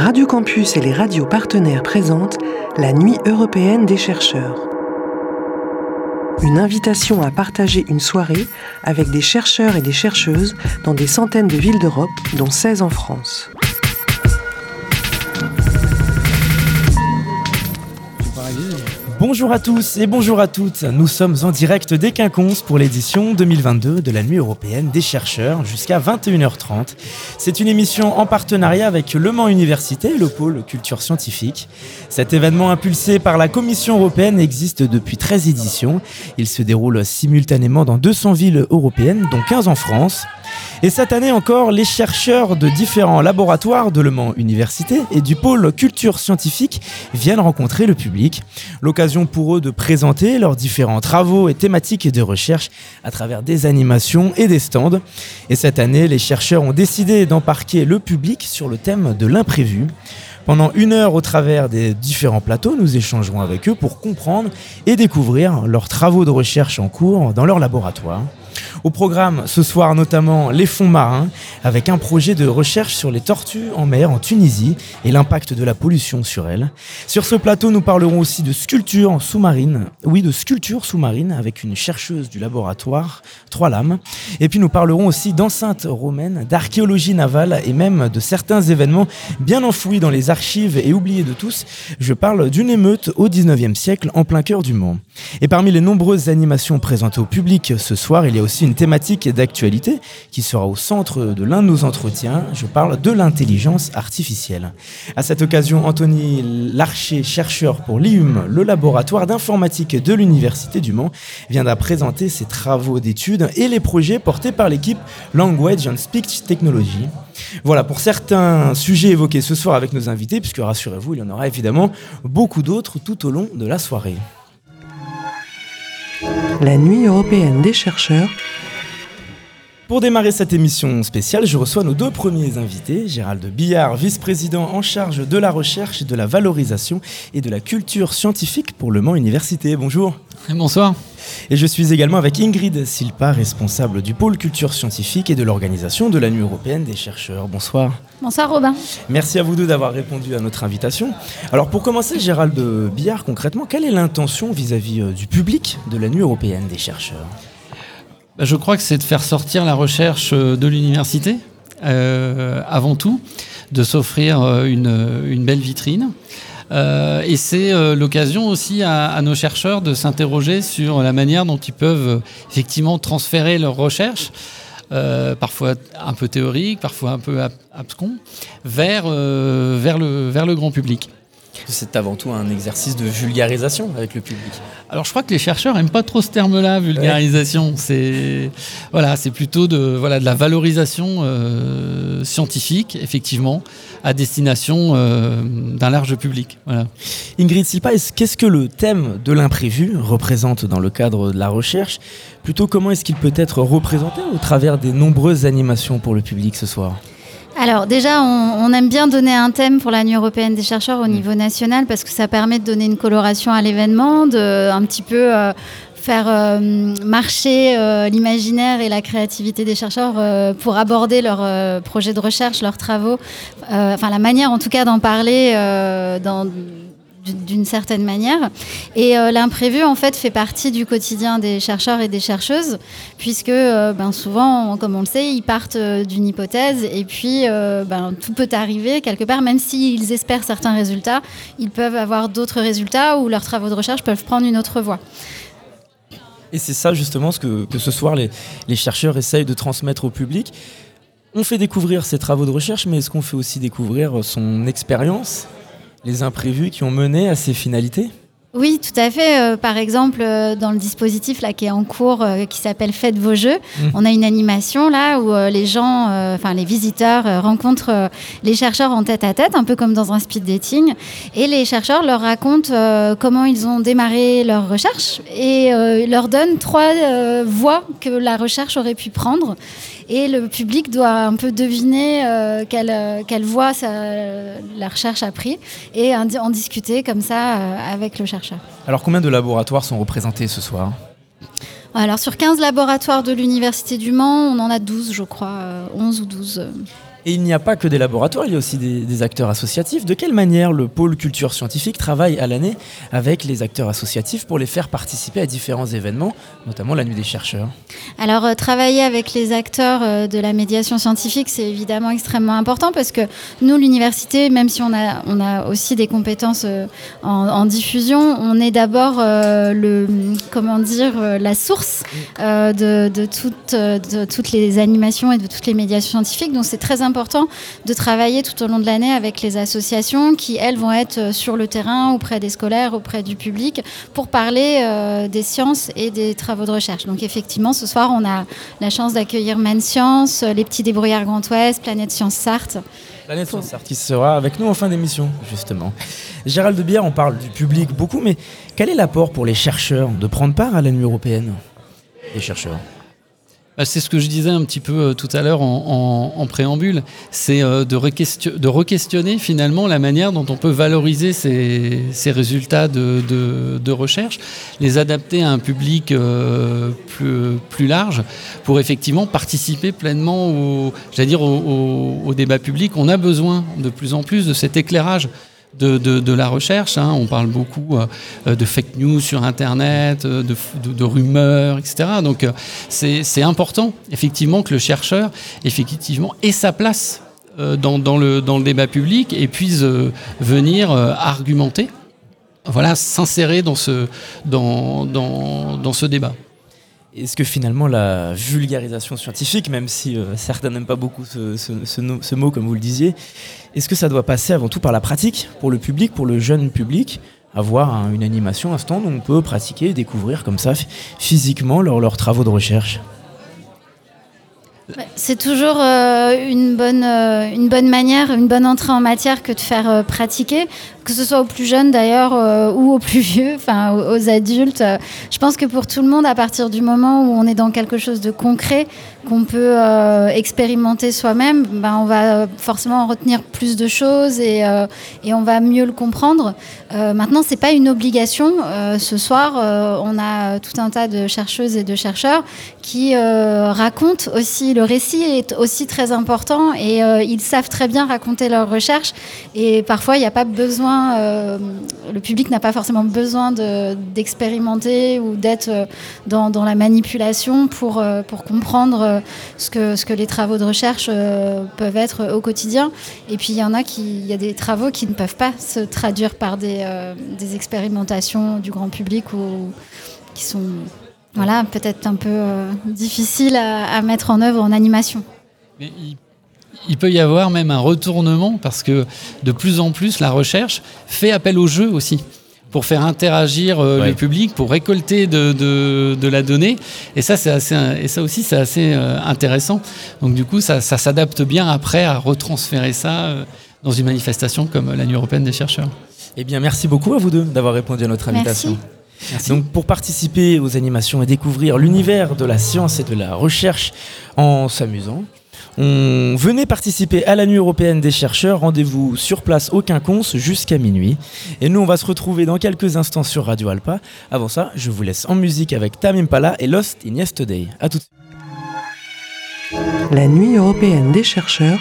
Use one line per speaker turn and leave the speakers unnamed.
Radio Campus et les radios partenaires présentent la Nuit européenne des chercheurs. Une invitation à partager une soirée avec des chercheurs et des chercheuses dans des centaines de villes d'Europe, dont 16 en France.
Bonjour à tous et bonjour à toutes. Nous sommes en direct des Quinconces pour l'édition 2022 de la Nuit européenne des chercheurs jusqu'à 21h30. C'est une émission en partenariat avec Le Mans Université et le pôle culture scientifique. Cet événement impulsé par la Commission européenne existe depuis 13 éditions. Il se déroule simultanément dans 200 villes européennes, dont 15 en France. Et cette année encore, les chercheurs de différents laboratoires de Le Mans Université et du pôle culture scientifique viennent rencontrer le public. L'occasion pour eux de présenter leurs différents travaux et thématiques de recherche à travers des animations et des stands. Et cette année, les chercheurs ont décidé d'embarquer le public sur le thème de l'imprévu. Pendant une heure au travers des différents plateaux, nous échangerons avec eux pour comprendre et découvrir leurs travaux de recherche en cours dans leur laboratoire. Au programme ce soir notamment les fonds marins avec un projet de recherche sur les tortues en mer en Tunisie et l'impact de la pollution sur elles. Sur ce plateau, nous parlerons aussi de sculpture sous-marine, oui de sculpture sous-marine avec une chercheuse du laboratoire Trois Lames. Et puis nous parlerons aussi d'enceintes romaines, d'archéologie navale et même de certains événements bien enfouis dans les archives et oubliés de tous. Je parle d'une émeute au 19e siècle en plein cœur du Mans. Et parmi les nombreuses animations présentées au public ce soir, il y a aussi thématique d'actualité qui sera au centre de l'un de nos entretiens. Je parle de l'intelligence artificielle. À cette occasion, Anthony Larcher, chercheur pour l'IUM, le laboratoire d'informatique de l'Université du Mans, viendra présenter ses travaux d'études et les projets portés par l'équipe Language and Speech Technology. Voilà pour certains sujets évoqués ce soir avec nos invités, puisque rassurez-vous, il y en aura évidemment beaucoup d'autres tout au long de la soirée.
La nuit européenne des chercheurs
pour démarrer cette émission spéciale, je reçois nos deux premiers invités, Gérald Billard, vice-président en charge de la recherche, de la valorisation et de la culture scientifique pour Le Mans Université. Bonjour.
Bonsoir.
Et je suis également avec Ingrid Silpa, responsable du pôle culture scientifique et de l'organisation de la Nuit européenne des chercheurs. Bonsoir.
Bonsoir Robin.
Merci à vous deux d'avoir répondu à notre invitation. Alors pour commencer, Gérald Billard, concrètement, quelle est l'intention vis-à-vis euh, du public de la Nuit européenne des chercheurs?
Je crois que c'est de faire sortir la recherche euh, de l'université, euh, avant tout, de s'offrir euh, une, belle vitrine. et c'est l'occasion aussi à, nos chercheurs de s'interroger sur la manière dont ils peuvent effectivement transférer leur recherche, parfois un peu théorique, parfois un peu abscon, vers, vers, le, vers le grand public
c'est avant tout un exercice de vulgarisation avec le public.
Alors je crois que les chercheurs n'aiment pas trop ce terme-là, vulgarisation. C'est voilà, c'est plutôt de voilà de la valorisation euh, scientifique, effectivement, à destination euh, d'un large public. Voilà.
Ingrid Silpa, qu'est-ce que le thème de l'imprévu représente dans le cadre de la recherche? Plutôt comment est-ce qu'il peut être représenté au travers des nombreuses animations pour le public ce soir?
Alors déjà, on, aime bien donner un thème pour la nuit européenne des chercheurs au mm. niveau national parce que ça permet de donner une coloration à l'événement, de un petit peu euh, faire euh, marcher euh, l'imaginaire et la créativité des chercheurs pour aborder leurs projets de recherche, leurs travaux, enfin la manière en tout cas d'en parler dans d'une certaine manière. Et euh, l'imprévu, en fait, fait partie du quotidien des chercheurs et des chercheuses, puisque euh, ben, souvent, comme on le sait, ils partent euh, d'une hypothèse et puis ben, tout peut arriver quelque part, même s'ils espèrent certains résultats, ils peuvent avoir d'autres résultats ou leurs travaux de recherche peuvent prendre une autre voie.
Et c'est ça justement ce que, ce soir les, les chercheurs essayent de transmettre au public. On fait découvrir ses travaux de recherche, mais est-ce qu'on fait aussi découvrir son expérience? Les imprévus qui ont mené à ces finalités
oui, tout à fait. Euh, par exemple, euh, dans le dispositif là qui est en cours, euh, qui s'appelle Faites vos jeux, mmh. on a une animation là où les gens, enfin les visiteurs rencontrent les chercheurs en tête à tête, un peu comme dans un speed dating, et les chercheurs leur racontent comment ils ont démarré leur recherche et leur donnent trois voies que la recherche aurait pu prendre et le public doit un peu deviner quelle, quelle, voie la recherche a pris et en, discuter comme ça avec le chercheur.
Alors combien de laboratoires sont représentés ce soir?
Alors sur 15 laboratoires de l'Université du Mans, on en a 12 je crois, 11 ou 12.
Et il n'y a pas que des laboratoires, il y a aussi des, acteurs associatifs. De quelle manière le pôle culture scientifique travaille à l'année avec les acteurs associatifs pour les faire participer à différents événements, notamment la nuit des chercheurs?
Alors euh, travailler avec les acteurs euh, de la médiation scientifique, c'est évidemment extrêmement important parce que nous, l'université, même si on a, on a aussi des compétences euh, en, diffusion, on est d'abord le, comment dire, la source de, de, de toutes les animations et de toutes les médiations scientifiques. Donc c'est très important important de travailler tout au long de l'année avec les associations qui, elles, vont être euh, sur le terrain, auprès des scolaires, auprès du public, pour parler euh, des sciences et des travaux de recherche. Donc effectivement, ce soir, on a la chance d'accueillir Maine Science, les petits débrouillards Grand Ouest, Planète Science Sarthe.
Planète Science Sarthe qui sera avec nous en fin d'émission, justement. Gérald de Bière, on parle du public beaucoup, mais quel est l'apport pour les chercheurs de prendre part à la nuit européenne? Les chercheurs
bah, c'est ce que je disais un petit peu euh, tout à l'heure en, préambule, c'est euh, de, re-questionner finalement la manière dont on peut valoriser ces, résultats de, recherche, les adapter à un public euh, plus, large pour effectivement participer pleinement au, débat public. On a besoin de plus en plus de cet éclairage de, la recherche. Hein. On parle beaucoup euh, de fake news sur Internet, euh, de, rumeurs, etc. Donc euh, c'est important, effectivement, que le chercheur, effectivement, ait sa place dans, le, dans le débat public et puisse venir argumenter, voilà, s'insérer dans ce, dans, dans ce débat.
Est-ce que finalement la vulgarisation scientifique, même si euh, certains n'aiment pas beaucoup ce, mot comme vous le disiez, est-ce que ça doit passer avant tout par la pratique pour le public, pour le jeune public avoir une animation, un stand où on peut pratiquer et découvrir comme ça physiquement leurs travaux de recherche?
C'est toujours euh, une, bonne, euh, une bonne manière, une bonne entrée en matière que de faire pratiquer, que ce soit aux plus jeunes d'ailleurs ou aux plus vieux, enfin aux, adultes. je pense que pour tout le monde, à partir du moment où on est dans quelque chose de concret, qu'on peut expérimenter soi-même, ben, on va forcément en retenir plus de choses et, on va mieux le comprendre. maintenant, c'est pas une obligation. ce soir, on a tout un tas de chercheuses et de chercheurs qui racontent aussi le récit est aussi très important et euh, ils savent très bien raconter leurs recherches. Et parfois, il n'y a pas besoin, euh, le public n'a pas forcément besoin d'expérimenter ou d'être euh, dans, la manipulation pour, pour comprendre ce que, les travaux de recherche peuvent être au quotidien. Et puis, il y en a qui, il y a des travaux qui ne peuvent pas se traduire par des, expérimentations du grand public ou qui sont voilà, peut-être un peu euh, difficile à, mettre en œuvre en animation.
il, peut y avoir même un retournement parce que de plus en plus la recherche fait appel au jeu aussi pour faire interagir euh, le public, pour récolter de, la donnée. Et ça, c'est assez, et ça aussi, c'est assez euh, intéressant. Donc du coup, ça, s'adapte bien après à retransférer ça dans une manifestation comme la Nuit européenne des chercheurs.
Eh bien, merci beaucoup à vous deux d'avoir répondu à notre invitation. Donc pour participer aux animations et découvrir l'univers de la science et de la recherche en s'amusant, on venait participer à la nuit européenne des chercheurs. Rendez-vous sur place au Quinconce jusqu'à minuit. Et nous, on va se retrouver dans quelques instants sur Radio Alpa. Avant ça, je vous laisse en musique avec Tamim Pala et Lost in Yesterday. À tout
La nuit européenne des chercheurs